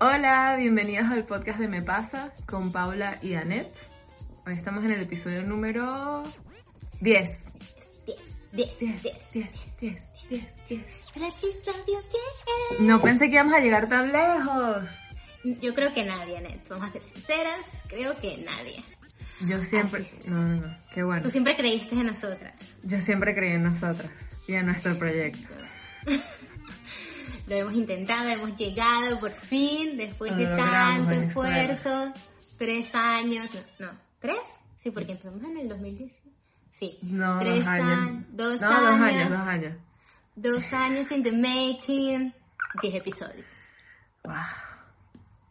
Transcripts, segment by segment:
Hola, bienvenidos al podcast de Me Pasa con Paula y Annette. Hoy estamos en el episodio número 10. 10, 10, 10, 10, 10, 10, 10. El episodio 10. No pensé que íbamos a llegar tan lejos. Yo creo que nadie, Net. Vamos a ser sinceras, creo que nadie. Yo siempre... No, no, no. Qué bueno. Tú siempre creíste en nosotras. Yo siempre creí en nosotras y en nuestro proyecto. Lo hemos intentado, hemos llegado por fin, después Lo de tanto esfuerzo. Tres años, no, no, ¿tres? Sí, porque empezamos en el 2010. Sí, No, tres dos años. años, dos no, años, dos años, dos años. dos años in the making, diez episodios. Wow.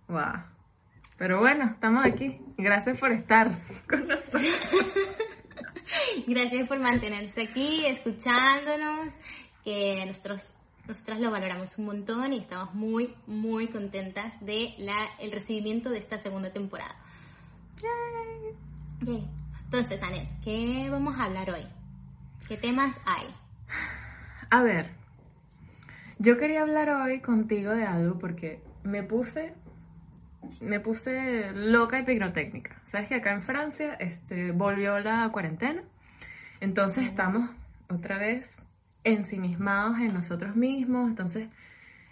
Wow. Pero bueno, estamos aquí. Gracias por estar con nosotros. Gracias por mantenerse aquí, escuchándonos, que nosotros, nosotras lo valoramos un montón y estamos muy, muy contentas de la, el recibimiento de esta segunda temporada. Yay. Entonces, Anet, ¿qué vamos a hablar hoy? ¿Qué temas hay? A ver, yo quería hablar hoy contigo de algo porque me puse, me puse loca y pirotécnica. Sabes que acá en Francia este, volvió la cuarentena, entonces estamos otra vez ensimismados en nosotros mismos, entonces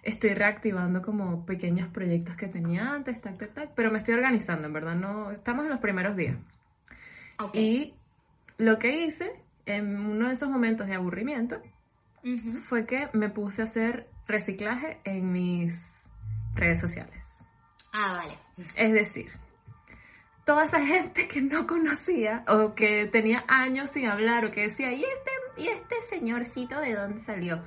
estoy reactivando como pequeños proyectos que tenía antes, tac, tac, tac, pero me estoy organizando, en verdad, no, estamos en los primeros días. Ok. Y lo que hice en uno de esos momentos de aburrimiento fue que me puse a hacer reciclaje en mis redes sociales. Ah, vale. Es decir, toda esa gente que no conocía o que tenía años sin hablar o que decía, ¿y este, y este señorcito de dónde salió?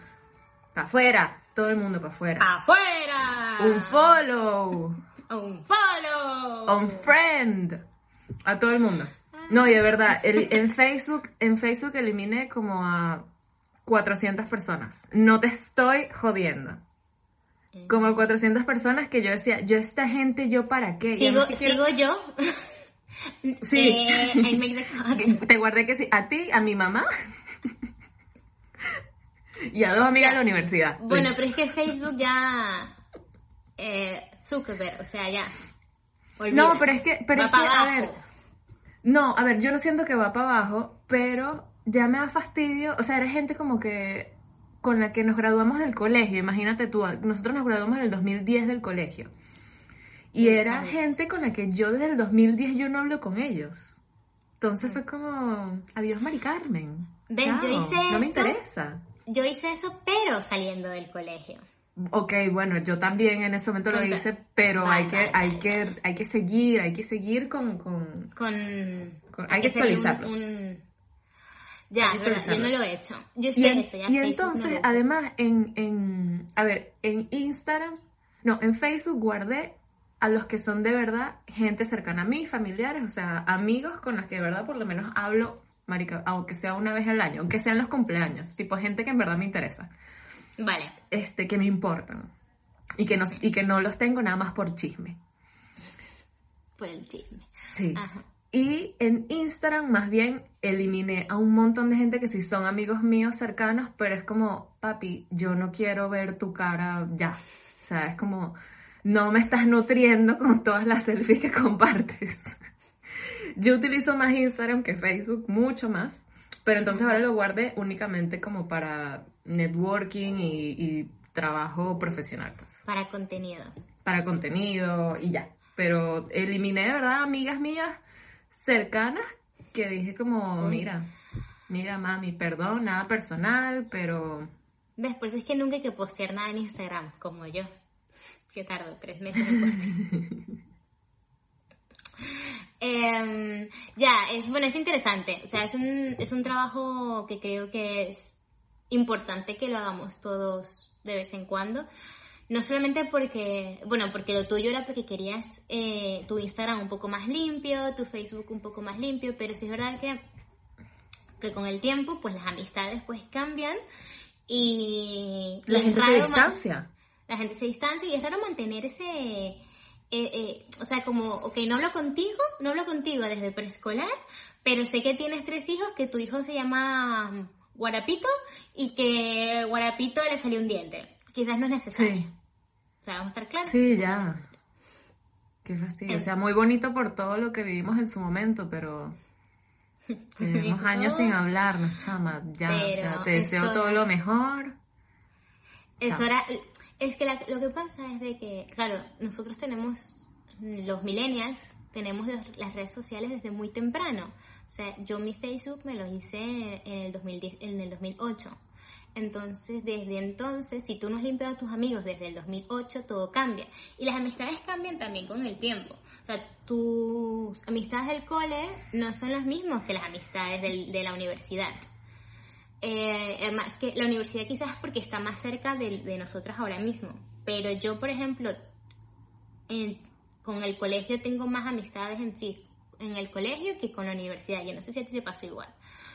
Para afuera, todo el mundo para afuera. ¡Afuera! Un follow, ¡Un follow! un friend, a todo el mundo. No, y de verdad, el- en Facebook, en Facebook eliminé como a 400 personas. No te estoy jodiendo. Como 400 personas que yo decía, yo esta gente, yo para qué. Que quiero- sigo yo. Sí. Eh, the. Te guardé que sí, a ti, a mi mamá y a dos amigas de la universidad. Bueno, pero es que Facebook ya. Eh, Zuckerberg, o sea, ya. no, pero es que, pero Va es que, a ver, no, a ver, yo no siento que va para abajo, pero ya me da fastidio, o sea, era gente como que con la que nos graduamos del colegio, imagínate tú, nosotros nos graduamos en el 2010 del colegio. Y era gente con la que yo desde el 2010 yo no hablo con ellos. Entonces fue como, adiós Mari Carmen. Ven, yo Chao, hice no me esto. interesa. Yo hice eso, pero saliendo del colegio. Ok, bueno, yo también en ese momento lo Entonces, hice, pero vale, hay que, vale, hay vale, que, hay que seguir, hay que seguir con, con, Con. Con- hay que hacerle actualizarlo. Un, un- Ya, verdad, yo no lo he hecho. Yo Y, sé en- eso, ya y no entonces, además, en, en, a ver, en Instagram, no, en Facebook guardé a los que son de verdad gente cercana a mí, familiares, o sea, amigos con los que de verdad por lo menos hablo, marica, aunque sea una vez al año, aunque sean los cumpleaños, tipo gente que en verdad me interesa, Vale. este, que me importan, y que no, y que no los tengo nada más por chisme. Por el chisme. Sí. Ajá. Y en Instagram más bien eliminé a un montón de gente que sí son amigos míos cercanos, pero es como, papi, yo no quiero ver tu cara ya. O sea, es como, no me estás nutriendo con todas las selfies que compartes. Yo utilizo más Instagram que Facebook, mucho más, pero entonces ahora lo guardé únicamente como para networking y, y trabajo profesional, pues Para contenido. para contenido y ya. Pero eliminé verdad amigas mías cercanas que dije como, mira, mira mami, perdón, nada personal, pero ¿Ves? Por eso es que nunca hay que postear nada en Instagram, como yo. Que tardo tres meses en postear. Em, ya, es, bueno, es interesante. O sea, es un, es un trabajo que creo que es importante que lo hagamos todos de vez en cuando. No solamente porque, bueno, porque lo tuyo era porque querías eh, tu Instagram un poco más limpio, tu Facebook un poco más limpio, pero sí es verdad que, que con el tiempo, pues las amistades pues cambian y... la gente se distancia. la gente se distancia y es raro mantener ese, eh, eh, o sea, como, ok, no hablo contigo, no hablo contigo desde preescolar, pero sé que tienes tres hijos, que tu hijo se llama Guarapito y que Guarapito le salió un diente. Quizás no es necesario. Sí. O sea, vamos a estar claros. Sí, ya. Qué fastidio. O sea, muy bonito por todo lo que vivimos en su momento, pero tenemos años sin hablarnos, chama. Ya, o sea, Pero te deseo eso- todo lo mejor. Es, Chao. hora- es que la- lo que pasa es de que, claro, nosotros tenemos, los millennials, tenemos las las redes sociales desde muy temprano. O sea, yo mi Facebook me lo hice en el, 2010, en el 2008. Entonces, desde entonces, si tú no has limpiado a tus amigos desde el 2008, todo cambia. Y las amistades cambian también con el tiempo. O sea, tus amistades del cole no son las mismas que las amistades del- de la universidad. Eh, que la universidad quizás porque está más cerca de, de nosotras ahora mismo. Pero yo, por ejemplo, en- con el colegio tengo más amistades en sí, en el colegio que con la universidad. Yo no sé si a ti te pasó igual.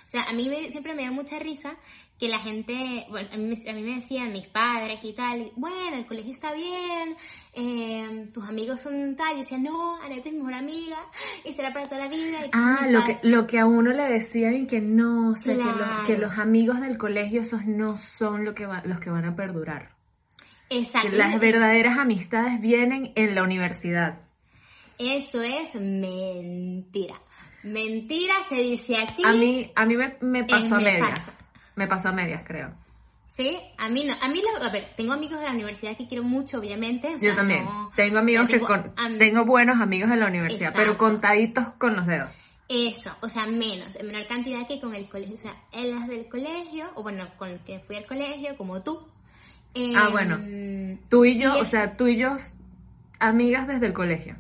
O sea, a mí me- siempre me da mucha risa que la gente, bueno, a mí, me- a mí me decían mis padres y tal, bueno, el colegio está bien, eh, tus amigos son tal, y decían, no, Anette es mi mejor amiga, y será para toda la vida. y Ah, lo que, lo que a uno le decían y que no, o sea, que, los, que los amigos del colegio esos no son lo que va- los que van a perdurar. Exacto. Las verdaderas amistades vienen en la universidad. Eso es mentira. Mentira se dice aquí. A mí, a mí me, me pasó a me medias. Me pasó a medias, creo. Sí, a mí no. A mí, a ver, tengo amigos de la universidad que quiero mucho, obviamente. o Yo también. no- tengo amigos que tengo con, am- tengo buenos amigos en la universidad, pero contaditos con los dedos. Eso, o sea, menos, en menor cantidad que con el colegio. O sea, en las del colegio, o bueno, con el que fui al colegio, como tú. Ah, em, bueno. Tú y yo, y o sea, tú y yo, amigas desde el colegio.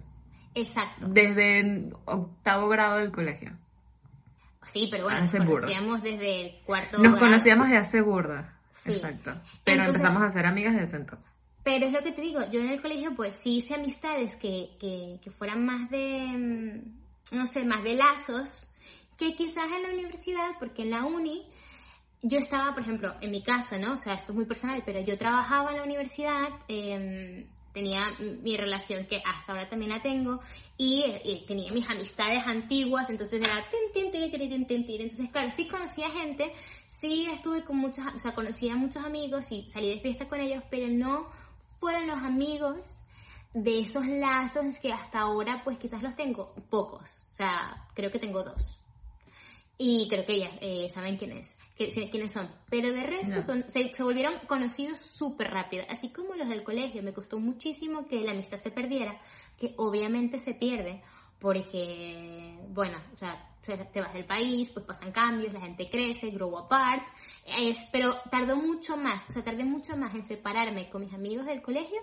Exacto. Desde el octavo grado del colegio. Sí, pero bueno, nos conocíamos desde el cuarto Nos conocíamos de hace burda. Sí. Exacto. Pero Entonces- empezamos a ser amigas desde entonces. Pero es lo que te digo, yo en el colegio pues sí hice amistades que, que, que fueran más de, mm, no sé, más de lazos, que quizás en la universidad, porque en la uni yo estaba, por ejemplo, en mi casa, ¿no? O sea, esto es muy personal, pero yo trabajaba en la universidad, em, tenía mi relación que hasta ahora también la tengo, y, eh, tenía mis amistades antiguas, entonces era tin, tin, tin, tin, tin. Entonces, claro, sí conocía gente, sí estuve con muchos, o sea, conocía a muchos amigos y salí de fiesta con ellos, pero no fueron los amigos de esos lazos que hasta ahora pues quizás los tengo pocos, o sea, creo que tengo dos. Y creo que ellas eh, saben quiénes, que- quiénes son. Pero de resto Ya. son, se, se volvieron conocidos súper rápido. Así como los del colegio. Me costó muchísimo que la amistad se perdiera, que obviamente se pierde. Porque, bueno, o sea, se- te vas del país, pues pasan cambios, la gente crece, grow apart. Es, pero tardó mucho más, o sea, tardé mucho más en separarme con mis amigos del colegio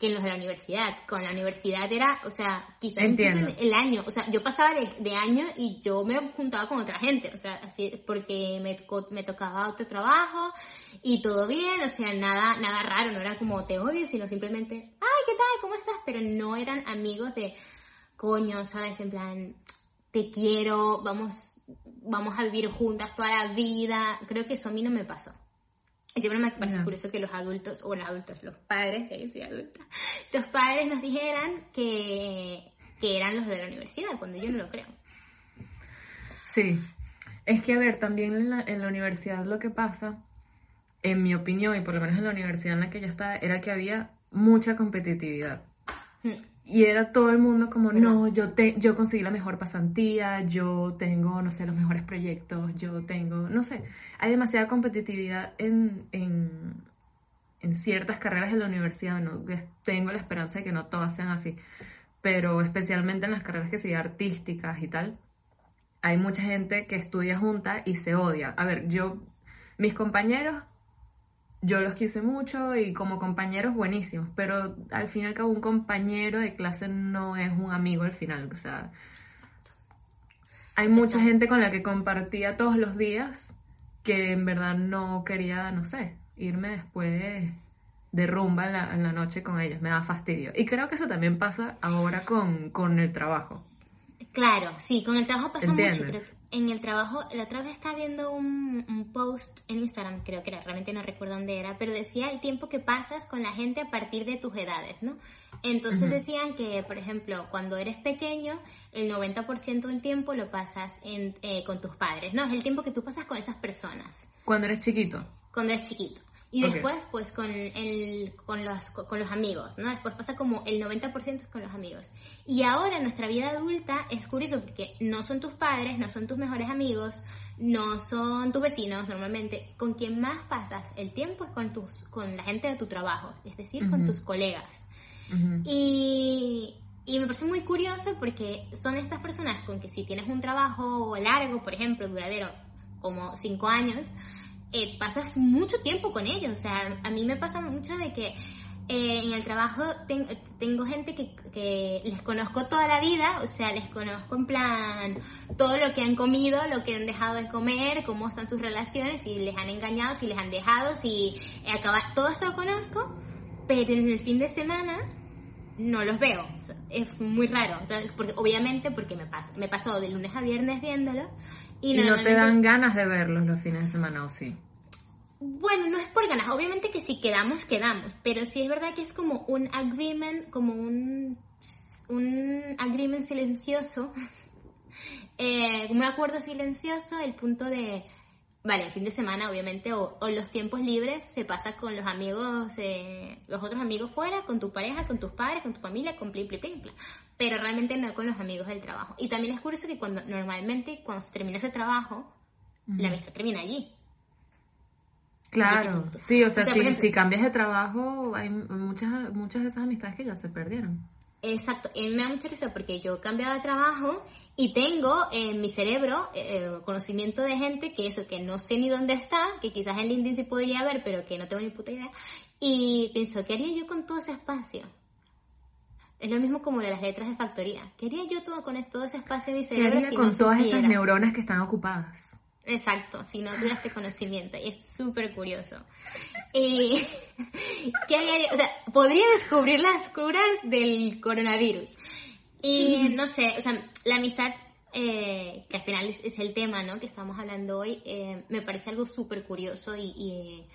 que en los de la universidad. Con la universidad era, o sea, quizás Entiendo. el año, o sea, yo pasaba de, de año y yo me juntaba con otra gente, o sea, así, porque me, me tocaba otro trabajo y todo bien, o sea, nada, nada raro, no era como te odio, sino simplemente, ay, ¿qué tal? ¿Cómo estás? Pero no eran amigos de, coño, ¿sabes? En plan, te quiero, vamos, vamos a vivir juntas toda la vida. Creo que eso a mí no me pasó. Y siempre me parece curioso que los adultos, o los adultos, los padres, que yo soy adulta, los padres nos dijeran que, que eran los de la universidad, cuando yo no lo creo. Sí. Es que, a ver, también en la, en la universidad lo que pasa, en mi opinión, y por lo menos en la universidad en la que yo estaba, era que había mucha competitividad. Mm, Y era todo el mundo como, no, yo, te, yo conseguí la mejor pasantía, yo tengo, no sé, los mejores proyectos, yo tengo, no sé, hay demasiada competitividad en, en, en ciertas carreras de la universidad, ¿no? Tengo la esperanza de que no todas sean así, pero especialmente en las carreras que sí artísticas y tal, hay mucha gente que estudia junta y se odia. A ver, yo, mis compañeros, yo los quise mucho y como compañeros buenísimos, pero al fin y al cabo un compañero de clase no es un amigo al final, o sea, hay mucha gente con la que compartía todos los días que en verdad no quería, no sé, irme después de rumba en la, en la noche con ellos, me da fastidio. Y creo que eso también pasa ahora con, con el trabajo. Claro, sí, con el trabajo pasa mucho. ¿Entiendes? En el trabajo, la otra vez estaba viendo un, un, post en Instagram, creo que era, realmente no recuerdo dónde era, pero decía el tiempo que pasas con la gente a partir de tus edades, ¿no? Entonces decían que, por ejemplo, cuando eres pequeño, el 90% del tiempo lo pasas en, eh, con tus padres, ¿no? Es el tiempo que tú pasas con esas personas. Cuando eres chiquito. Cuando eres chiquito. Y después, pues, con, el, con, los, con los amigos, ¿no? Después pasa como el 90% con los amigos. Y ahora nuestra vida adulta es curioso porque no son tus padres, no son tus mejores amigos, no son tus vecinos normalmente. Con quien más pasas el tiempo es con, tus, con la gente de tu trabajo, es decir, con tus colegas. y, y me parece muy curioso porque son estas personas con que si tienes un trabajo largo, por ejemplo, duradero, como cinco años, eh, pasas mucho tiempo con ellos. O sea, a mí me pasa mucho de que eh, en el trabajo tengo gente que, les conozco toda la vida, o sea, les conozco en plan todo lo que han comido, lo que han dejado de comer, cómo están sus relaciones, si les han engañado, si les han dejado, si acaba, todo esto lo conozco, pero en el fin de semana no los veo. Es muy raro, obviamente porque me, pasa, me pasó de lunes a viernes viéndolo y, no te dan ganas de verlos los fines de semana, ¿o sí? Bueno, no es por ganas, obviamente que si quedamos, quedamos, pero sí es verdad que es como un agreement, como un, un agreement silencioso, eh, un acuerdo silencioso, el punto de Vale, el fin de semana, obviamente, o, los tiempos libres se pasa con los amigos, eh, los otros amigos fuera, con tu pareja, con tus padres, con tu familia, con plim, plim, plim, Pero realmente no con los amigos del trabajo. Y también es curioso que cuando normalmente, cuando se termina ese trabajo, la amistad termina allí. Claro, sí, o sea, si, si, cambias de trabajo, hay muchas, muchas de esas amistades que ya se perdieron. Exacto, y me da mucha risa porque yo he cambiado de trabajo y tengo en mi cerebro eh, eh, conocimiento de gente que eso, que no sé ni dónde está, que quizás en LinkedIn sí podría ver, pero que no tengo ni puta idea. Y pienso, ¿qué haría yo con todo ese espacio? Es lo mismo como de las letras de factoría. ¿Qué haría yo todo con todo ese espacio en mi cerebro? ¿Qué haría con todas esas neuronas que están ocupadas? Exacto, si no tuviera este conocimiento. Es súper curioso. ¿qué haría yo? O sea, podría descubrir las curas del coronavirus y no sé, o sea, la amistad, eh, que al final es, el tema, ¿no? Que estamos hablando hoy, eh, me parece algo súper curioso y,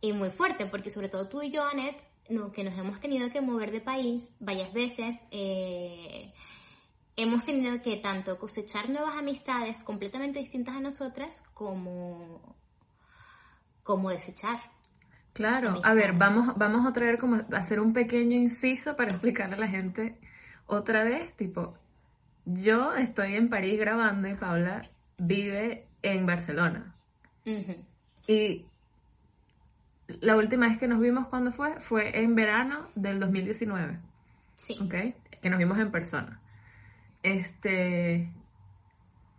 y, muy fuerte, porque sobre todo tú y yo, Annette, no, que nos hemos tenido que mover de país varias veces, eh, hemos tenido que tanto cosechar nuevas amistades completamente distintas a nosotras como, como desechar. Claro, a ver, vamos, vamos a traer como hacer un pequeño inciso para explicarle a la gente otra vez, tipo, yo estoy en París grabando y Paula vive en Barcelona. Y la última vez que nos vimos, cuando fue? Fue en verano del 2019. Sí. ¿Ok? Que nos vimos en persona. Este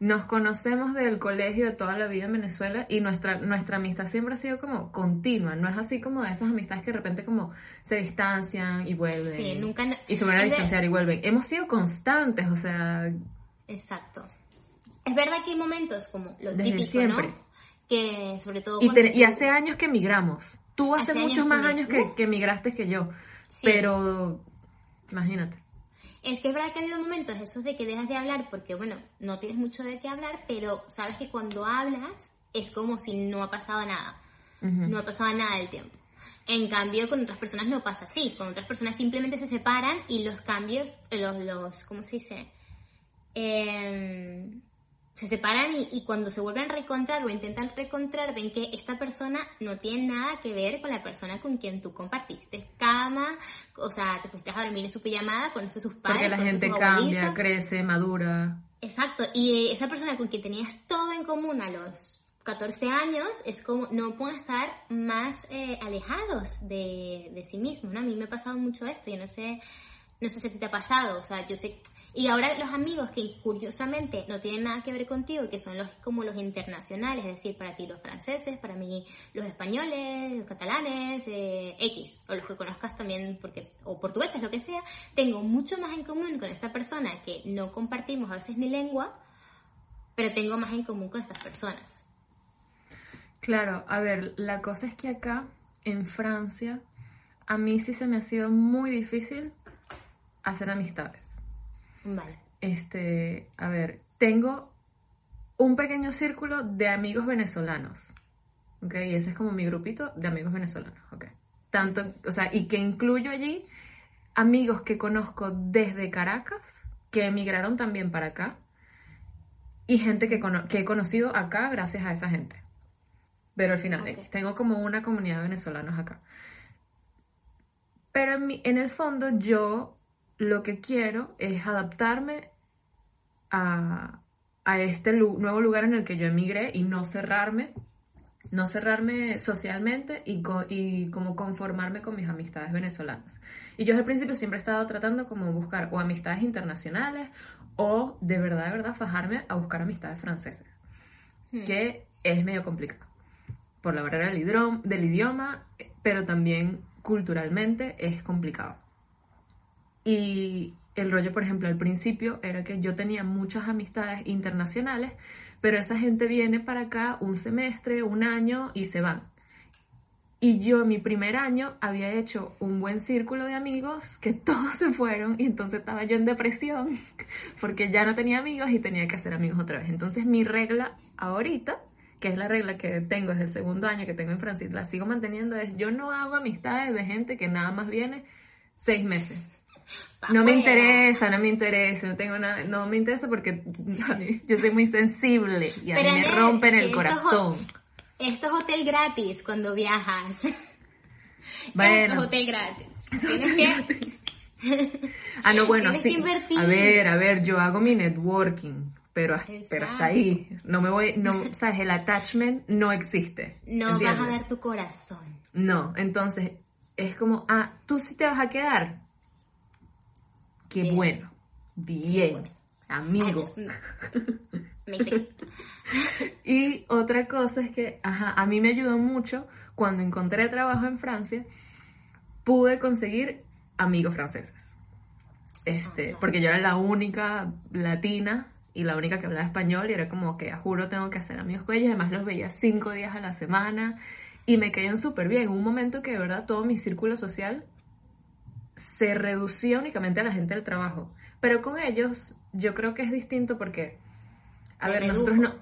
nos conocemos del colegio de toda la vida en Venezuela y nuestra, nuestra amistad siempre ha sido como continua, no es así como esas amistades que de repente como se distancian y vuelven. Sí, nunca... Y se vuelven a distanciar y vuelven. Hemos sido constantes, o sea... Exacto. Es verdad que hay momentos como los típicos, siempre. ¿no? Que sobre todo... Y, hace años que emigramos. Tú hace, muchos más años que, que emigraste que yo. Pero, imagínate. Es que es verdad que ha habido momentos esos de que dejas de hablar porque, bueno, no tienes mucho de qué hablar, pero sabes que cuando hablas es como si no ha pasado nada. No ha pasado nada del tiempo. En cambio, con otras personas no pasa así. Con otras personas simplemente se separan y los cambios, los, los ¿cómo se dice? Eh, se separan y, cuando se vuelven a reencontrar o intentan reencontrar ven que esta persona no tiene nada que ver con la persona con quien tú compartiste cama, o sea, te fuiste a dormir en su pijamada, conoces sus padres. Porque la gente cambia, crece, madura. Exacto, y esa persona con quien tenías todo en común a los 14 años es como no pueden estar más eh, alejados de, de sí mismos, ¿no? A mí me ha pasado mucho esto, yo no sé, no sé si te ha pasado, o sea, yo sé y ahora los amigos que curiosamente no tienen nada que ver contigo, que son los como los internacionales, es decir, para ti los franceses, para mí los españoles, los catalanes, eh, X, o los que conozcas también, porque, o portugueses, lo que sea, tengo mucho más en común con esta persona que no compartimos a veces mi lengua, pero tengo más en común con estas personas. Claro, a ver, la cosa es que acá, en Francia, a mí sí se me ha sido muy difícil hacer amistades. Vale. Este, a ver, tengo un pequeño círculo de amigos venezolanos. ¿Ok? Y ese es como mi grupito de amigos venezolanos. ¿Ok? Tanto, o sea, y que incluyo allí amigos que conozco desde Caracas, que emigraron también para acá, y gente que, que he conocido acá gracias a esa gente. Pero al final, tengo como una comunidad de venezolanos acá. Pero en, en el fondo yo lo que quiero es adaptarme a, a este nuevo lugar en el que yo emigré y no cerrarme, no cerrarme socialmente y, y como conformarme con mis amistades venezolanas. Y yo el principio siempre he estado tratando como buscar o amistades internacionales o de verdad, de verdad, fajarme a buscar amistades francesas, hmm. que es medio complicado por la barrera del, del idioma, pero también culturalmente es complicado. Y el rollo, por ejemplo, al principio era que yo tenía muchas amistades internacionales, pero esa gente viene para acá un semestre, un año y se van. Y yo mi primer año había hecho un buen círculo de amigos que todos se fueron y entonces estaba yo en depresión porque ya no tenía amigos y tenía que hacer amigos otra vez. Entonces mi regla ahorita, que es la regla que tengo desde el segundo año que tengo en Francis, la sigo manteniendo, es yo no hago amistades de gente que nada más viene seis meses. No me interesa, no me interesa, no tengo nada, no me interesa porque yo soy muy sensible y a mí me rompen el corazón. Esto es hotel gratis cuando viajas. Bueno. Esto es hotel gratis. Tienes que... ah, no, bueno, sí. A ver, a ver, yo hago mi networking, pero, pero hasta ahí. No me voy, no, sabes, el attachment no existe. No vas a ver tu corazón. No, entonces es como, ah, tú sí te vas a quedar. Qué bueno. Bien. Amigo. y otra cosa es que, ajá, a mí me ayudó mucho cuando encontré trabajo en Francia, pude conseguir amigos franceses. Este, porque yo era la única latina y la única que hablaba español y era como que, a juro, tengo que hacer amigos con ellos. Además, los veía cinco días a la semana y me caían súper bien. Un momento que de verdad todo mi círculo social se reducía únicamente a la gente del trabajo. Pero con ellos yo creo que es distinto porque, a ver, nosotros no...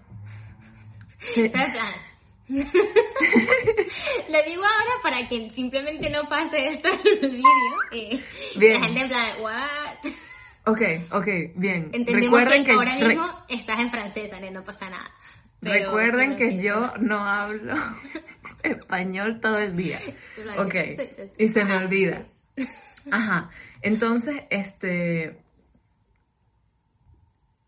Lo digo ahora para que simplemente no pase esto en el vídeo. Eh, bien. La gente en plan, ¿what? Ok, ok, bien. Entendemos Recuerden que, ahora mismo estás en francés, no pasa nada. Recuerden que yo no hablo español todo el día. Ok, y se me olvida. Ajá, entonces, este...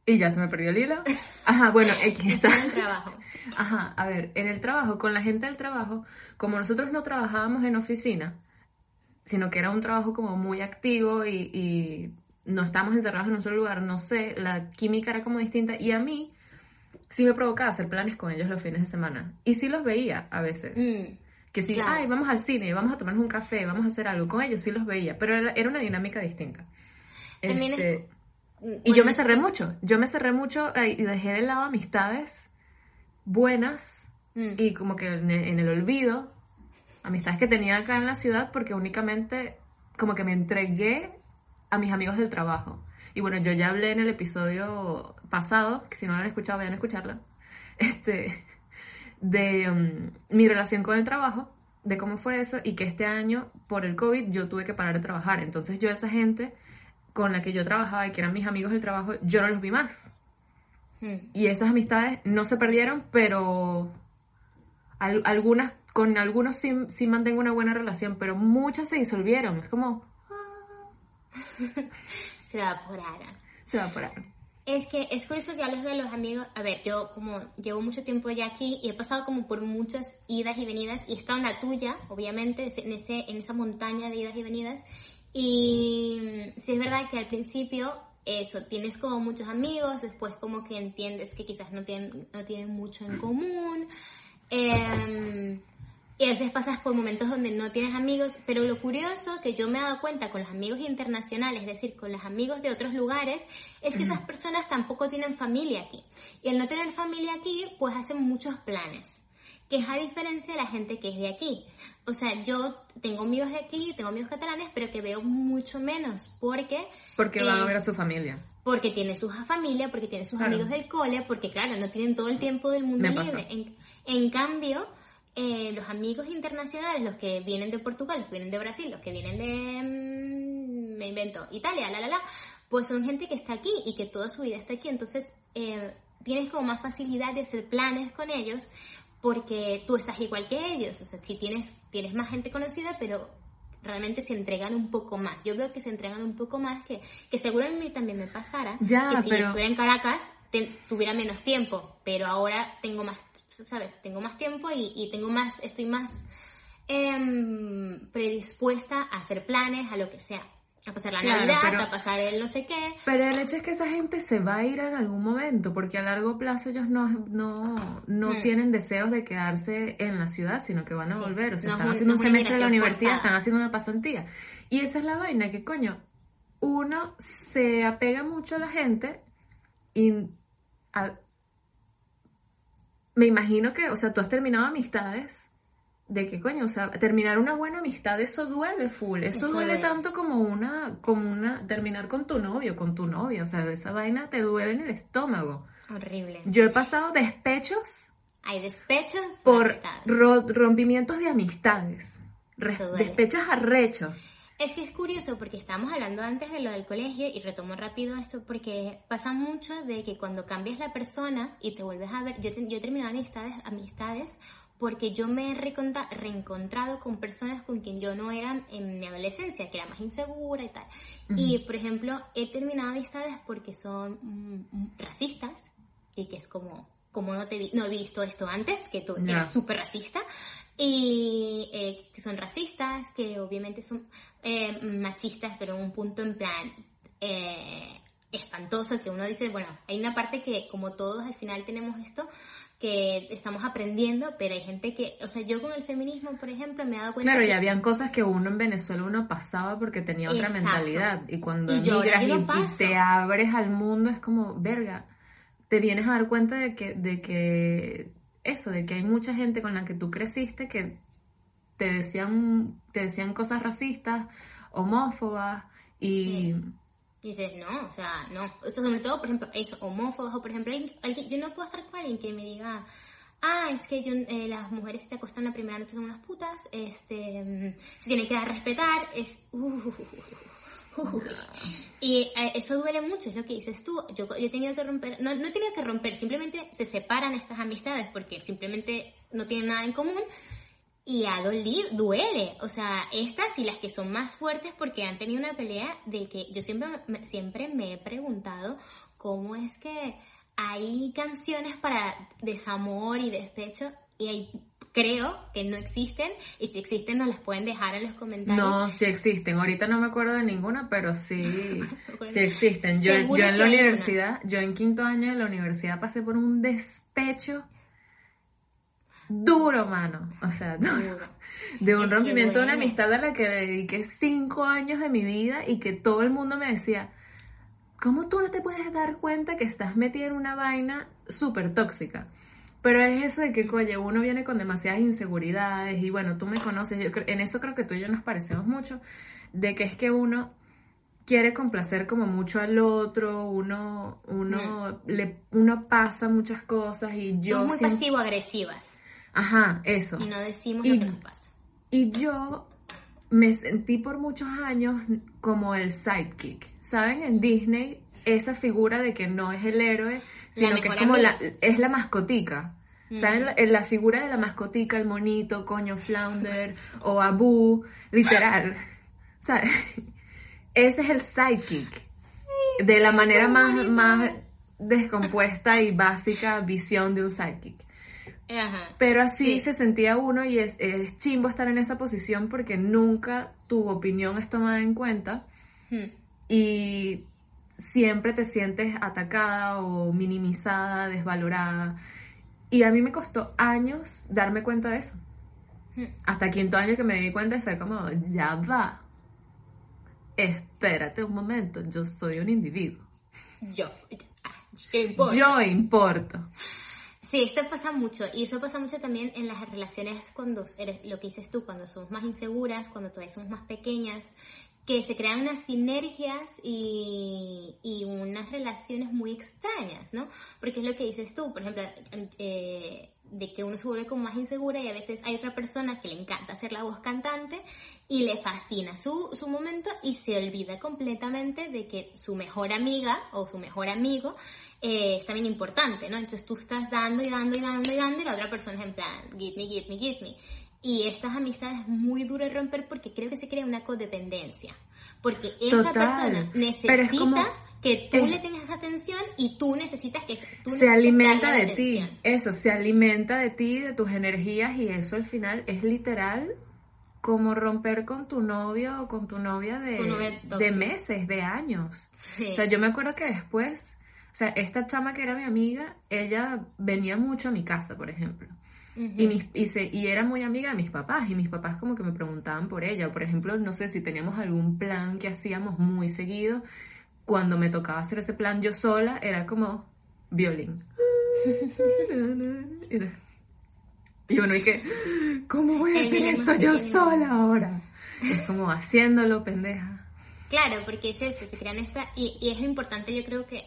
Y ya se me perdió el hilo. Ajá, bueno, X está. en el trabajo. Ajá, a ver, en el trabajo, con la gente del trabajo, como nosotros no trabajábamos en oficina, sino que era un trabajo como muy activo y, no estábamos encerrados en un solo lugar, no sé, la química era como distinta y a mí sí me provocaba hacer planes con ellos los fines de semana. Y sí los veía a veces. Mm, que sí, ay, vamos al cine, vamos a tomarnos un café, vamos a hacer algo. Con ellos sí los veía, pero era, una dinámica distinta. Este, y yo me cerré mucho, yo me cerré mucho y dejé de lado amistades buenas mm. y como que en el, olvido, amistades que tenía acá en la ciudad porque únicamente como que me entregué a mis amigos del trabajo. Y bueno, yo ya hablé en el episodio pasado, que si no lo han escuchado, vayan a escucharla, este, de um, mi relación con el trabajo, de cómo fue eso y que este año, por el COVID, yo tuve que parar de trabajar. Entonces yo a esa gente con la que yo trabajaba y que eran mis amigos del trabajo, yo no los vi más. Hmm. Y esas amistades no se perdieron, pero algunas, con algunos sí, sí, mantengo una buena relación, pero muchas se disolvieron. Es como... Ah. se evaporaron. Se evaporaron. Es que es eso que hablas de los amigos. A ver, yo como llevo mucho tiempo ya aquí y he pasado como por muchas idas y venidas y he estado en la tuya, obviamente, en, ese, en esa montaña de idas y venidas. Y sí es verdad que al principio eso, tienes como muchos amigos, después como que entiendes que quizás no tienen, no tienen mucho en común. Eh, y a veces pasas por momentos donde no tienes amigos, pero lo curioso que yo me he dado cuenta con los amigos internacionales, es decir, con los amigos de otros lugares, es que esas personas tampoco tienen familia aquí. Y al no tener familia aquí, pues hacen muchos planes, que es a diferencia de la gente que es de aquí. o sea, yo tengo amigos de aquí, tengo amigos catalanes, pero que veo mucho menos porque... Porque van a eh, ver a su familia. Porque tiene su familia, porque tiene sus Claro. amigos del cole, porque claro, no tienen todo el tiempo del mundo Me libre. En, en cambio, eh, los amigos internacionales, los que vienen de Portugal, los que vienen de Brasil, los que vienen de, mm, me invento, Italia, la, la, la, pues son gente que está aquí y que toda su vida está aquí. Entonces, eh, tienes como más facilidad de hacer planes con ellos porque tú estás igual que ellos. O sea, si tienes, tienes más gente conocida, pero realmente se entregan un poco más. Yo veo que se entregan un poco más, que, que seguro a mí también me pasara. Ya, que si pero- estuviera en Caracas te- tuviera menos tiempo, pero ahora tengo más, ¿sabes? Tengo más tiempo y, y tengo más, estoy más em, predispuesta a hacer planes, a lo que sea. A pasar la Claro, Navidad, pero- a pasar el no sé qué. Pero el hecho es que esa gente se va a ir en algún momento, porque a largo plazo ellos no, no, no Hmm. tienen deseos de quedarse en la ciudad, sino que van a Sí. volver. O sea, No es están haciendo no un semestre de la universidad, están haciendo una pasantía. Y esa es la vaina, que coño, uno se apega mucho a la gente y a- me imagino que, o sea, tú has terminado amistades. De que coño, o sea, terminar una buena amistad, eso duele full. Eso, duele tanto como una, como una, terminar con tu novio, con tu novia. O sea, esa vaina te duele en el estómago. Horrible. Yo he pasado despechos Hay despecho por ro- rompimientos de amistades. Despechos arrechos. Es que es curioso porque estábamos hablando antes de lo del colegio y retomo rápido esto porque pasa mucho de que cuando cambias la persona y te vuelves a ver, yo, te- yo he terminado amistades, amistades porque yo me he reencontrado con personas con quien yo no era en mi adolescencia, que era más insegura y tal. Y, por ejemplo, he terminado amistades porque son mm, racistas y que es como, como no, te vi- no he visto esto antes, que tú Ya. eres súper racista, y eh, que son racistas, que obviamente son eh, machistas, pero en un punto en plan eh, espantoso, que uno dice, bueno, hay una parte que como todos al final tenemos esto, que estamos aprendiendo, pero hay gente que, o sea, yo con el feminismo, por ejemplo, me he dado cuenta Claro, que y habían cosas que uno en Venezuela uno pasaba porque tenía otra Exacto. mentalidad. Y cuando Y emigras yo y, y te abres al mundo es como, verga, te vienes a dar cuenta de que, de que eso, de que hay mucha gente con la que tú creciste que te decían, te decían cosas racistas, homófobas y... Dices, no, o sea, no. O sobre todo, por ejemplo, eso, homófobos, o por ejemplo, alguien- yo no puedo estar con alguien que me diga, ah, es que yo, eh, las mujeres se acuestan la primera noche son unas putas, este, mm, se tienen que dar respetar, es... uh, y eh, eso duele mucho, es lo que dices tú. Yo, yo he tenido que romper, no, no he tenido que romper, simplemente se separan estas amistades porque simplemente no tienen nada en común y a doler, duele. O sea, estas y las que son más fuertes porque han tenido una pelea de que yo siempre, me- siempre me he preguntado cómo es que hay canciones para desamor y despecho y hay- creo que no existen y si existen nos las pueden dejar en los comentarios. No, sí existen. Ahorita no me acuerdo de ninguna, pero sí, sí existen. Yo, yo en la universidad, yo en quinto año de la universidad pasé por un despecho duro, mano. O sea, duro. De un Es rompimiento de una amistad a la que dediqué cinco años de mi vida y que todo el mundo me decía, ¿cómo tú no te puedes dar cuenta que estás metida en una vaina súper tóxica? Pero es eso de que, oye, uno viene con demasiadas inseguridades y bueno, tú me conoces, yo creo- en eso creo que tú y yo nos parecemos mucho, de que es que uno quiere complacer como mucho al otro, uno, uno, le, uno pasa muchas cosas y yo... Somos muy pasivo-agresivas Ajá, eso. y no decimos Y- lo que nos pasa. Y yo me sentí por muchos años como el sidekick. ¿Saben? En Disney, esa figura de que no es el héroe, sino que es como la, es la mascotica. Mm. ¿Saben? La, la figura de la mascotica, el monito, coño Flounder o Abu, literal. ¿Sabes? Ese es el sidekick. De la manera más, más descompuesta y básica visión de un sidekick. Ajá. Pero así Sí. se sentía uno y es, es chimbo estar en esa posición porque nunca tu opinión es tomada en cuenta Hmm. y siempre te sientes atacada o minimizada, desvalorada. Y a mí me costó años darme cuenta de eso. Hmm. Hasta quinto año que me di cuenta y fue como, ya va. Espérate un momento, yo soy un individuo. Yo. ¿qué importa? Yo importo. Sí, esto pasa mucho y eso pasa mucho también en las relaciones cuando eres, lo que dices tú, cuando somos más inseguras, cuando todavía somos más pequeñas, que se crean unas sinergias y, y unas relaciones muy extrañas, ¿no? Porque es lo que dices tú, por ejemplo, eh, de que uno se vuelve como más insegura y a veces hay otra persona que le encanta hacer la voz cantante y le fascina su, su momento y se olvida completamente de que su mejor amiga o su mejor amigo eh, es también importante, ¿no? Entonces tú estás dando y dando y dando y dando y la otra persona es en plan, give me, give me, give me. Y estas amistades es muy duro de romper porque creo que se crea una codependencia. Porque esa persona necesita que tú le tengas atención y tú necesitas que tú se alimenta de ti. Eso, se alimenta de ti, de tus energías y eso al final es literal como romper con tu novio o con tu novia de, de meses, de años. O sea, yo me acuerdo que después, o sea, esta chama que era mi amiga, ella venía mucho a mi casa, por ejemplo y, mis, y, se, y, era muy amiga de mis papás y mis papás como que me preguntaban por ella. Por ejemplo, no sé si teníamos algún plan que hacíamos muy seguido. Cuando me tocaba hacer ese plan yo sola, era como violín. Y bueno, y que, ¿cómo voy a hacer esto yo sola ahora? Es como haciéndolo, pendeja. Claro, porque es eso, se crean esta, y, y es importante yo creo que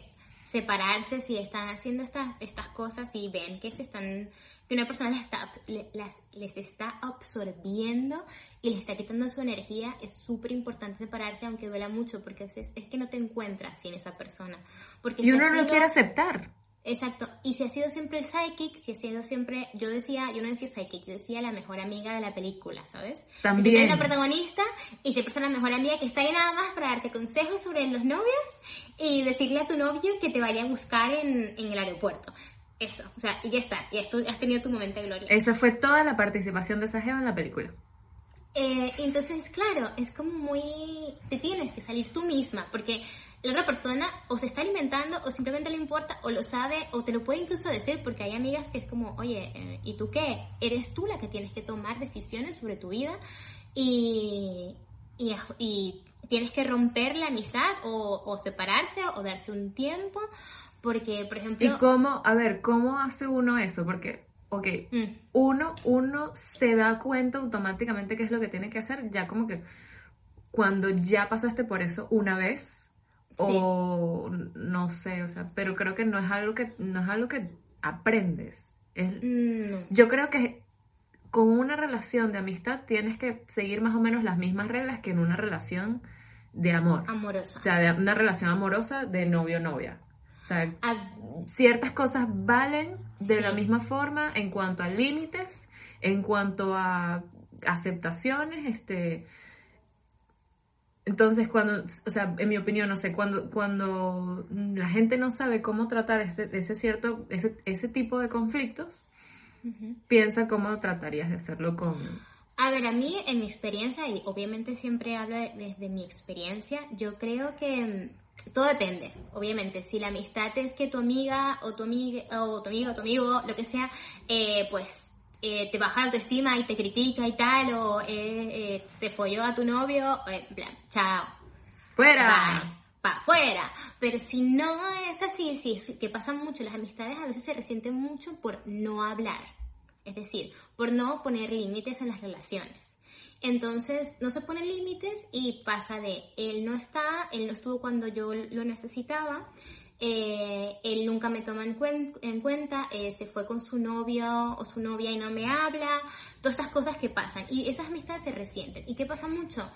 separarse si están haciendo estas, estas cosas y ven que se están que una persona les está, les, les está absorbiendo y les está quitando su energía, es súper importante separarse, aunque duela mucho, porque es, es que no te encuentras sin esa persona. Porque y uno no quiere aceptar. Exacto, y si ha sido siempre el psychic, si ha sido siempre, yo decía, yo no decía psychic, yo decía la mejor amiga de la película, ¿sabes? También. Es la protagonista y siempre es la mejor amiga que está ahí nada más para darte consejos sobre los novios y decirle a tu novio que te vaya a buscar en, en el aeropuerto. Eso, o sea, y ya está, y esto, has tenido tu momento de gloria. Esa fue toda la participación de esa en la película. Eh, entonces, claro, es como muy... Te tienes que salir tú misma, porque la otra persona o se está alimentando o simplemente le importa o lo sabe o te lo puede incluso decir porque hay amigas que es como, oye, eh, ¿y tú qué? Eres tú la que tienes que tomar decisiones sobre tu vida y, y, y tienes que romper la amistad o, o separarse o darse un tiempo porque, por ejemplo... ¿Y cómo, a ver, cómo hace uno eso? Porque, ok, mm. uno, uno se da cuenta automáticamente qué es lo que tiene que hacer, ya como que cuando ya pasaste por eso una vez, o no sé, o sea, pero creo que no es algo que, no es algo que aprendes. Mm, yo creo que con una relación de amistad tienes que seguir más o menos las mismas reglas que en una relación de amor. Amorosa. O sea, de una relación amorosa de novio-novia. O sea, ciertas cosas valen de la misma forma en cuanto a límites, en cuanto a aceptaciones, este... Entonces, cuando, o sea, en mi opinión, no sé, cuando, cuando la gente no sabe cómo tratar ese, ese cierto, ese, ese tipo de conflictos, piensa cómo tratarías de hacerlo con... A ver, a mí, en mi experiencia, y obviamente siempre hablo desde mi experiencia, yo creo que todo depende, obviamente. Si la amistad es que tu amiga o tu amiga o tu amigo o tu amigo, lo que sea, eh, pues eh, te baja la autoestima y te critica y tal, o eh, se folló a tu novio, en plan, chao. Fuera. Pa, fuera. Pero si no es así, sí, que pasan mucho, las amistades a veces se resienten mucho por no hablar. Es decir, por no poner límites en las relaciones. Entonces no se ponen límites y pasa de él no está, él no estuvo cuando yo lo necesitaba, eh, él nunca me toma en, cuenta, eh, se fue con su novio o su novia y no me habla, todas estas cosas que pasan y esas amistades se resienten. ¿Y qué pasa mucho?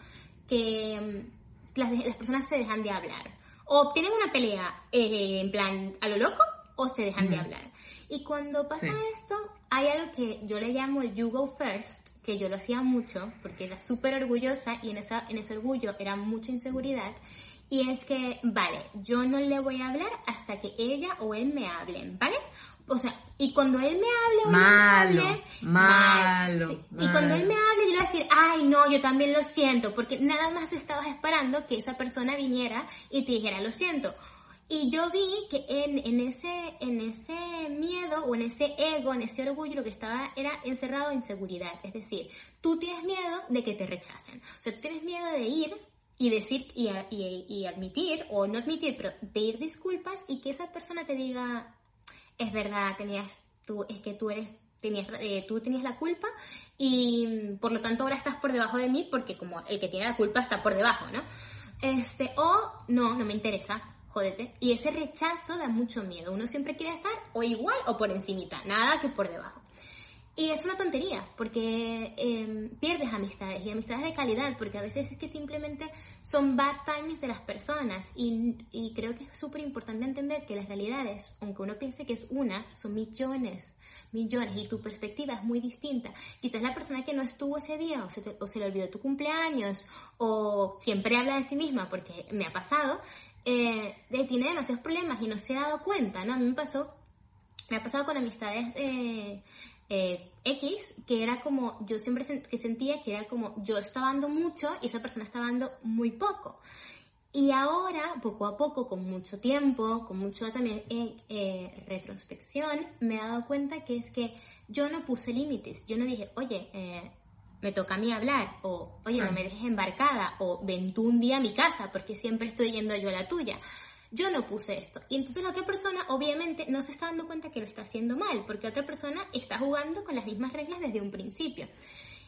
Que mm, las, personas se dejan de hablar o tienen una pelea eh, en plan a lo loco o se dejan de hablar. Y cuando pasa esto, hay algo que yo le llamo el you go first, que yo lo hacía mucho porque era súper orgullosa y en, esa, en ese orgullo era mucha inseguridad. Y es que, vale, yo no le voy a hablar hasta que ella o él me hablen, ¿vale? O sea, y cuando él me hable o malo, me hable, malo, Y cuando él me hable, yo le voy a decir, ay, no, yo también lo siento, porque nada más estabas esperando que esa persona viniera y te dijera, lo siento. Y yo vi que en, en, ese, en ese miedo o en ese ego, en ese orgullo, lo que estaba era encerrado en seguridad. Es decir, tú tienes miedo de que te rechacen. O sea, tú tienes miedo de ir y decir y, y, y admitir, o no admitir, pero pedir disculpas y que esa persona te diga, es verdad, tenías tú, es que tú eres tenías, eh, tú tenías la culpa y por lo tanto ahora estás por debajo de mí porque como el que tiene la culpa está por debajo, ¿no? Este, o no, no me interesa, jódete. Y ese rechazo da mucho miedo. Uno siempre quiere estar o igual o por encimita, nada que por debajo. Y es una tontería, porque em, pierdes amistades y amistades de calidad, porque a veces es que simplemente son bad times de las personas. Y, creo que es súper importante entender que las realidades, aunque uno piense que es una, son millones millones y tu perspectiva es muy distinta. Quizás la persona que no estuvo ese día o se, se le olvidó tu cumpleaños o siempre habla de sí misma porque me ha pasado, eh, tiene demasiados problemas y no se ha dado cuenta, ¿no? A mí me pasó, me ha pasado con amistades eh, eh, X, que era como, yo siempre que sentía que era como, yo estaba dando mucho y esa persona estaba dando muy poco. Y ahora, poco a poco, con mucho tiempo, con mucho también eh, eh, retrospección, me he dado cuenta que es que yo no puse límites. Yo no dije, oye, eh, me toca a mí hablar, o oye, no me dejes embarcada, o ven tú un día a mi casa, porque siempre estoy yendo yo a la tuya. Yo no puse esto. Y entonces la otra persona, obviamente, no se está dando cuenta que lo está haciendo mal, porque otra persona está jugando con las mismas reglas desde un principio.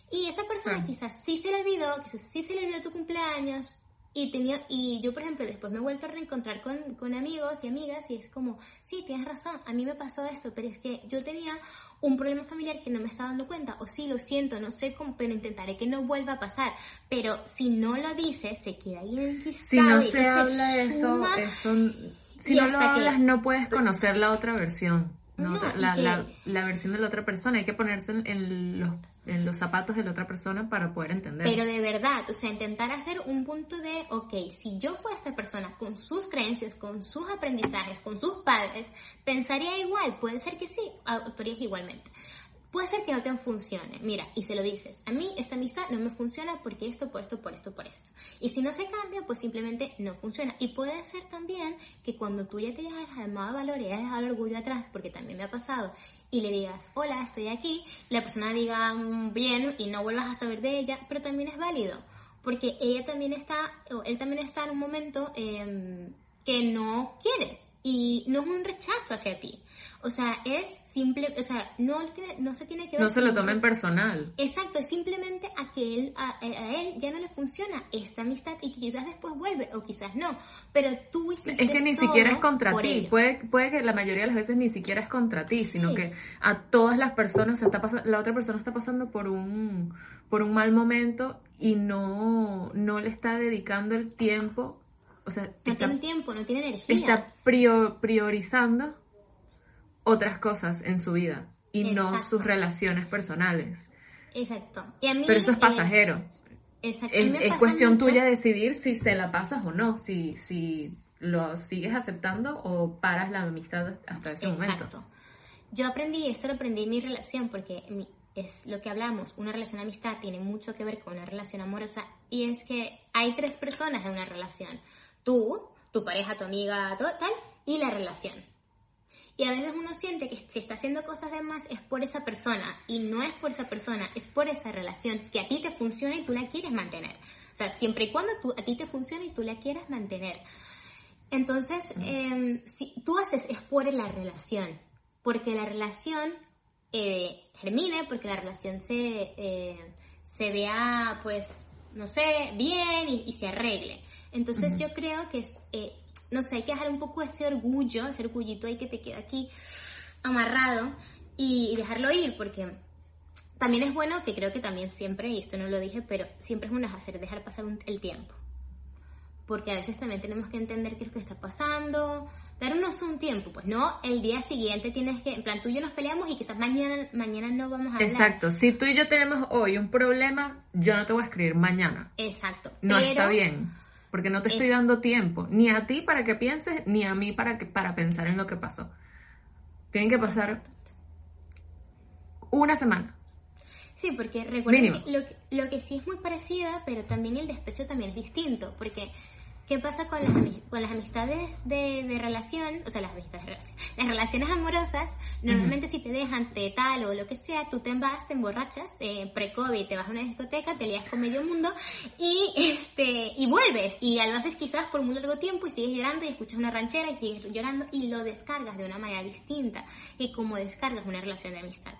Y esa persona quizás sí se le olvidó, quizás sí se le olvidó tu cumpleaños, y, tenía, y yo, por ejemplo, después me he vuelto a reencontrar con, con, amigos y amigas y es como, sí, tienes razón, a mí me pasó esto, pero es que yo tenía un problema familiar que no me estaba dando cuenta, o sí, lo siento, no sé cómo, pero intentaré que no vuelva a pasar. Pero si no lo dices, se queda ahí en el Si no se habla eso, eso, si no lo hablas, no puedes conocer la otra versión. No, la, la, la, versión de la otra persona, hay que ponerse en los en los zapatos de la otra persona para poder entender. Pero de verdad, o sea, intentar hacer un punto de, ok, si yo fuera esta persona con sus creencias, con sus aprendizajes, con sus padres, pensaría igual, puede ser que sí, actuarías igualmente puede ser que no te funcione. Mira, y se lo dices, a mí esta amistad no me funciona porque esto, por esto, por esto, por esto. Y si no se cambia, pues simplemente no funciona. Y puede ser también que cuando tú ya te hayas armado valor y hayas dejado el orgullo atrás, porque también me ha pasado, y le digas, hola, estoy aquí, la persona diga mm, bien y no vuelvas a saber de ella, pero también es válido. Porque ella también está, o él también está en un momento em, que no quiere. Y no es un rechazo hacia ti. O sea, es simple, o sea, no, no se tiene que ver. No se lo tomen personal. Exacto, es simplemente a que él, a, él ya no le funciona esta amistad y quizás después vuelve o quizás no. Pero tú hiciste Es que ni siquiera es contra ti. Puede, puede que la mayoría de las veces ni siquiera es contra ti, sino que a todas las personas, está la otra persona está pasando por un, por un mal momento y no, no le está dedicando el tiempo. O sea, no tiene tiempo, no tiene energía. Está priorizando otras cosas en su vida y no sus relaciones personales. Exacto. Pero eso es pasajero. exacto. Es, cuestión tuya decidir si se la pasas o no, si, si lo sigues aceptando o paras la amistad hasta ese momento. Yo aprendí, esto lo aprendí en mi relación porque es lo que hablamos, una relación de amistad tiene mucho que ver con una relación amorosa y es que hay tres personas en una relación. Tú, tu pareja, tu amiga, todo, tal, y la relación. Y a veces uno siente que si está haciendo cosas de más es por esa persona y no es por esa persona, es por esa relación que a ti te funciona y tú la quieres mantener. O sea, siempre y cuando tú, a ti te funciona y tú la quieras mantener. Entonces, em, si tú haces es por la relación, porque la relación eh, germine, porque la relación se, eh, se vea, pues, no sé, bien y, se arregle. Entonces yo creo que eh, no sé, hay que dejar un poco ese orgullo, ese orgullito ahí que te queda aquí amarrado y, dejarlo ir, porque también es bueno, que creo que también siempre, y esto no lo dije, pero siempre es bueno hacer, dejar pasar el tiempo. Porque a veces también tenemos que entender qué es lo que está pasando, darnos un tiempo, pues no el día siguiente tienes que, en plan tú y yo nos peleamos y quizás mañana, mañana no vamos a hablar. Exacto, si tú y yo tenemos hoy un problema, yo no te voy a escribir mañana. Exacto. No está bien porque no te estoy dando tiempo, ni a ti para que pienses, ni a mí para, que, para pensar en lo que pasó. Tienen que pasar una semana. Sí, porque recuerden lo, lo que sí es muy parecida, pero también el despecho también es distinto, porque ¿Qué pasa con las, con las amistades de, de relación? O sea, las amistades de relación. Las relaciones amorosas, normalmente si te dejan de tal o lo que sea, tú te vas, te emborrachas, eh, pre-COVID, te vas a una discoteca, te lías con medio mundo y, este, y vuelves. Y lo haces quizás por muy largo tiempo y sigues llorando y escuchas una ranchera y sigues llorando y lo descargas de una manera distinta que como descargas una relación de amistad.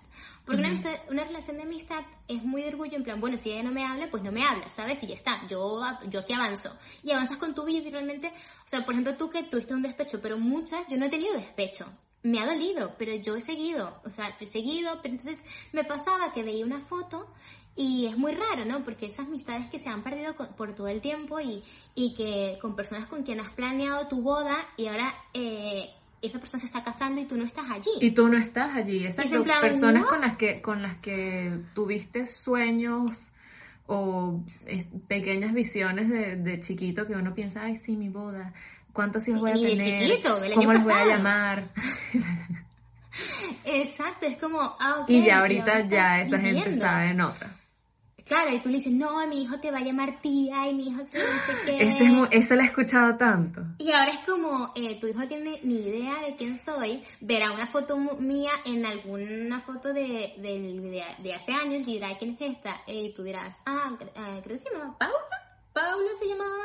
Porque una, amistad- una relación de amistad es muy de orgullo, en plan, bueno, si ella no me habla, pues no me habla, ¿sabes? Y ya está, yo, yo aquí avanzo. Y avanzas con tu vida y realmente, o sea, por ejemplo, tú que tuviste un despecho, pero muchas, yo no he tenido despecho. Me ha dolido, pero yo he seguido, o sea, he seguido, pero entonces me pasaba que veía una foto y es muy raro, ¿no? Porque esas amistades que se han perdido con- por todo el tiempo y, y que con personas con quien has planeado tu boda y ahora eh, esa persona se está casando y tú no estás allí. Y tú no estás allí. Es en plan, Personas ¿no? con las que con las que tuviste sueños o eh, pequeñas visiones de, de chiquito que uno piensa, ay, sí, mi boda. ¿Cuántos hijos voy a Y tener? chiquito, el año ¿Cómo los voy a pasado. llamar? Exacto, es como, ah, ok, y ya ahorita ya esa gente viviendo. está en otra. Claro, y tú le dices, no, mi hijo te va a llamar tía, y mi hijo te no sé qué. Este es mu- eso lo he escuchado tanto. Y ahora es como, eh, tu hijo tiene ni idea de quién soy, verá una foto mía en alguna foto de, del- de, de hace años y dirá, ¿quién es esta? Eh, y tú dirás, ah, ah, creo que se Paula, Paula se llamaba.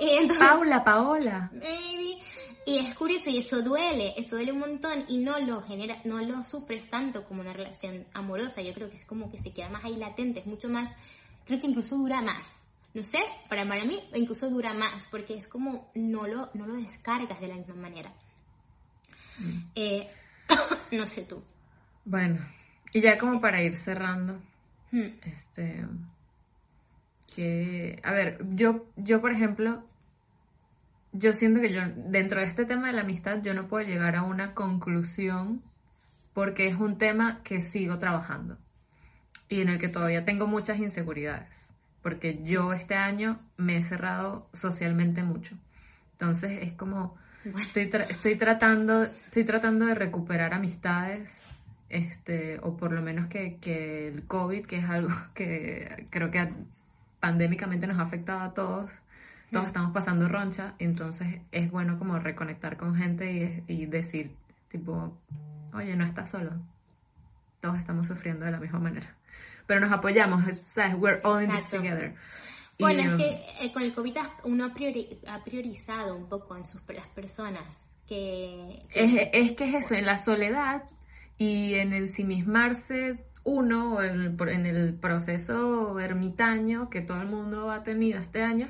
Y entonces, Paula, Paola. maybe. Y es curioso y eso duele, eso duele un montón y no lo genera, no lo sufres tanto como una relación amorosa. Yo creo que es como que se queda más ahí latente, es mucho más, creo que incluso dura más. No sé, para, para mí incluso dura más porque es como no lo, no lo descargas de la misma manera. Eh, no sé tú. Bueno, y ya como para ir cerrando, Hmm. este que a ver, yo yo por ejemplo yo siento que yo dentro de este tema de la amistad yo no puedo llegar a una conclusión porque es un tema que sigo trabajando y en el que todavía tengo muchas inseguridades, porque yo este año me he cerrado socialmente mucho. Entonces es como Bueno, Estoy, tra- estoy tratando estoy tratando de recuperar amistades este o por lo menos que, que el COVID que es algo que creo que pandémicamente nos ha afectado a todos todos estamos pasando roncha entonces es bueno como reconectar con gente y, y decir tipo oye no estás solo. Todos estamos sufriendo de la misma manera pero nos apoyamos es- sabes we're all in this Exacto. together. Y, Bueno, es um, que eh, con el COVID uno ha, priori- ha priorizado un poco en sus, las personas que... Es, es que es eso, en la soledad y en el simismarse uno o en el, en el proceso ermitaño que todo el mundo ha tenido este año,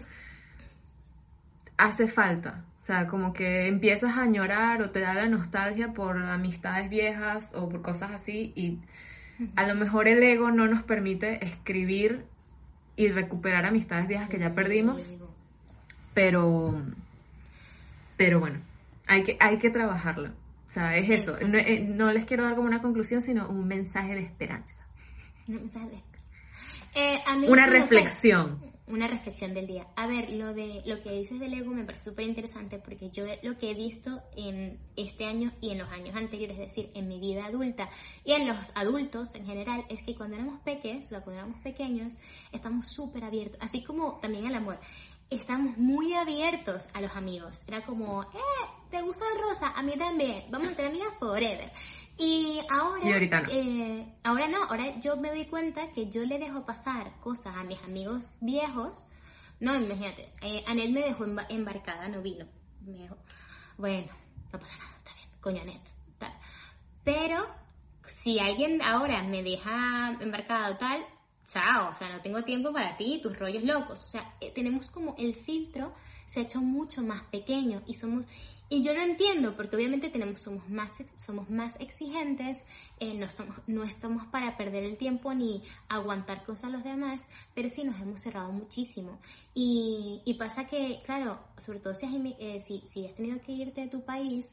hace falta. O sea, como que empiezas a añorar o te da la nostalgia por amistades viejas o por cosas así y a lo mejor el ego no nos permite escribir y recuperar amistades viejas que ya perdimos, pero pero bueno hay que hay que trabajarlo o sea es eso no, eh, no les quiero dar como una conclusión sino un mensaje de esperanza Eh, a mí una reflexión una reflexión del día. A ver, lo de lo que dices del ego me parece súper interesante porque yo lo que he visto en este año y en los años anteriores, es decir, en mi vida adulta y en los adultos en general, es que cuando éramos pequeños, cuando éramos pequeños, estamos súper abiertos, así como también al amor. Estamos muy abiertos a los amigos. Era como, eh, ¿te gusta el rosa? A mí también. Vamos a ser amigas forever. Y ahora... Y ahorita no. eh, ahora no, ahora yo me doy cuenta que yo le dejo pasar cosas a mis amigos viejos. No, imagínate, eh, Anet me dejó emba- embarcada, no vino. Me dijo, bueno, no pasa nada, está bien, coño Anet, tal. Pero si alguien ahora me deja embarcada o tal, chao, o sea, no tengo tiempo para ti, tus rollos locos. O sea, eh, tenemos como el filtro se ha hecho mucho más pequeño y somos y yo lo entiendo porque obviamente tenemos somos más somos más exigentes eh, no estamos no estamos para perder el tiempo ni aguantar cosas a los demás pero sí nos hemos cerrado muchísimo. Y, y pasa que claro sobre todo si has, eh, si has tenido que irte de tu país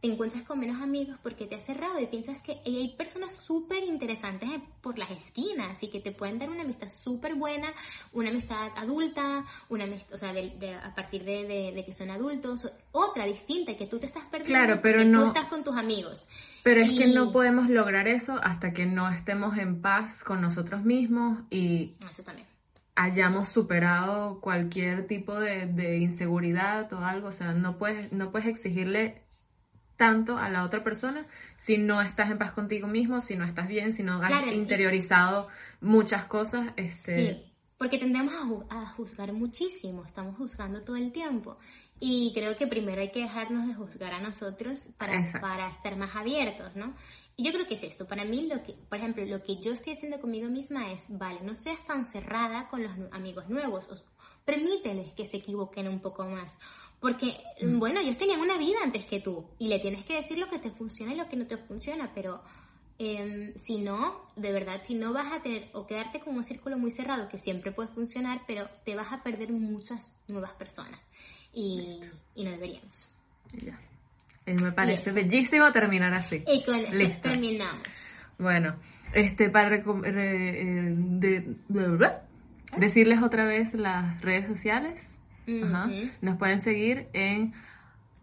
te encuentras con menos amigos porque te has cerrado y piensas que y hay personas súper interesantes eh, por las esquinas y que te pueden dar una amistad súper buena, una amistad adulta, una amistad, o sea, de- de- a partir de, que son adultos, otra distinta que tú te estás perdiendo, Claro, pero que no- tú estás con tus amigos. pero es que no podemos lograr eso hasta que no estemos en paz con nosotros mismos y Eso también. hayamos superado cualquier tipo de, de inseguridad o algo. O sea, no puedes, no puedes exigirle tanto a la otra persona si no estás en paz contigo mismo, si no estás bien, si no has Claro, y- interiorizado muchas cosas. Este, Sí, porque tendemos a, a juzgar muchísimo, estamos juzgando todo el tiempo. Y creo que primero hay que dejarnos de juzgar a nosotros para, Exacto. para estar más abiertos, ¿no? Y yo creo que es esto. Para mí, lo que, por ejemplo, lo que yo estoy haciendo conmigo misma es, vale, no seas tan cerrada con los amigos nuevos. o- permíteles que se equivoquen un poco más. Porque, bueno, ellos tenían una vida antes que tú y le tienes que decir lo que te funciona y lo que no te funciona, pero Em, si no, de verdad, si no vas a tener o quedarte con un círculo muy cerrado que siempre puede funcionar, pero te vas a perder muchas nuevas personas y, y no deberíamos. ya. Eh, me parece bellísimo terminar así. Y con esto Listo. terminamos. Bueno, este para eh, de- bla, bla, bla. decirles otra vez las redes sociales. Nos pueden seguir en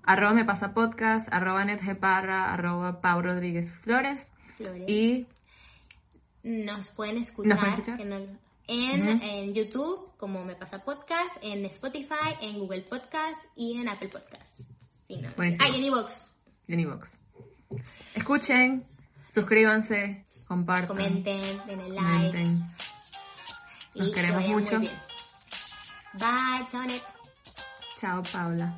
arroba me pasa podcast, arroba netgeparra, arroba Pau Rodríguez Flores Flores. y Nos pueden escuchar, pueden en, YouTube, como Me Pasa Podcast, en Spotify, en Google Podcast y en Apple Podcast. Ah, y en iVoox. Escuchen, suscríbanse, compartan, Comenten, denle like. comenten. Nos que queremos mucho. Bien. Bye, chao, Net. Chao, Paula.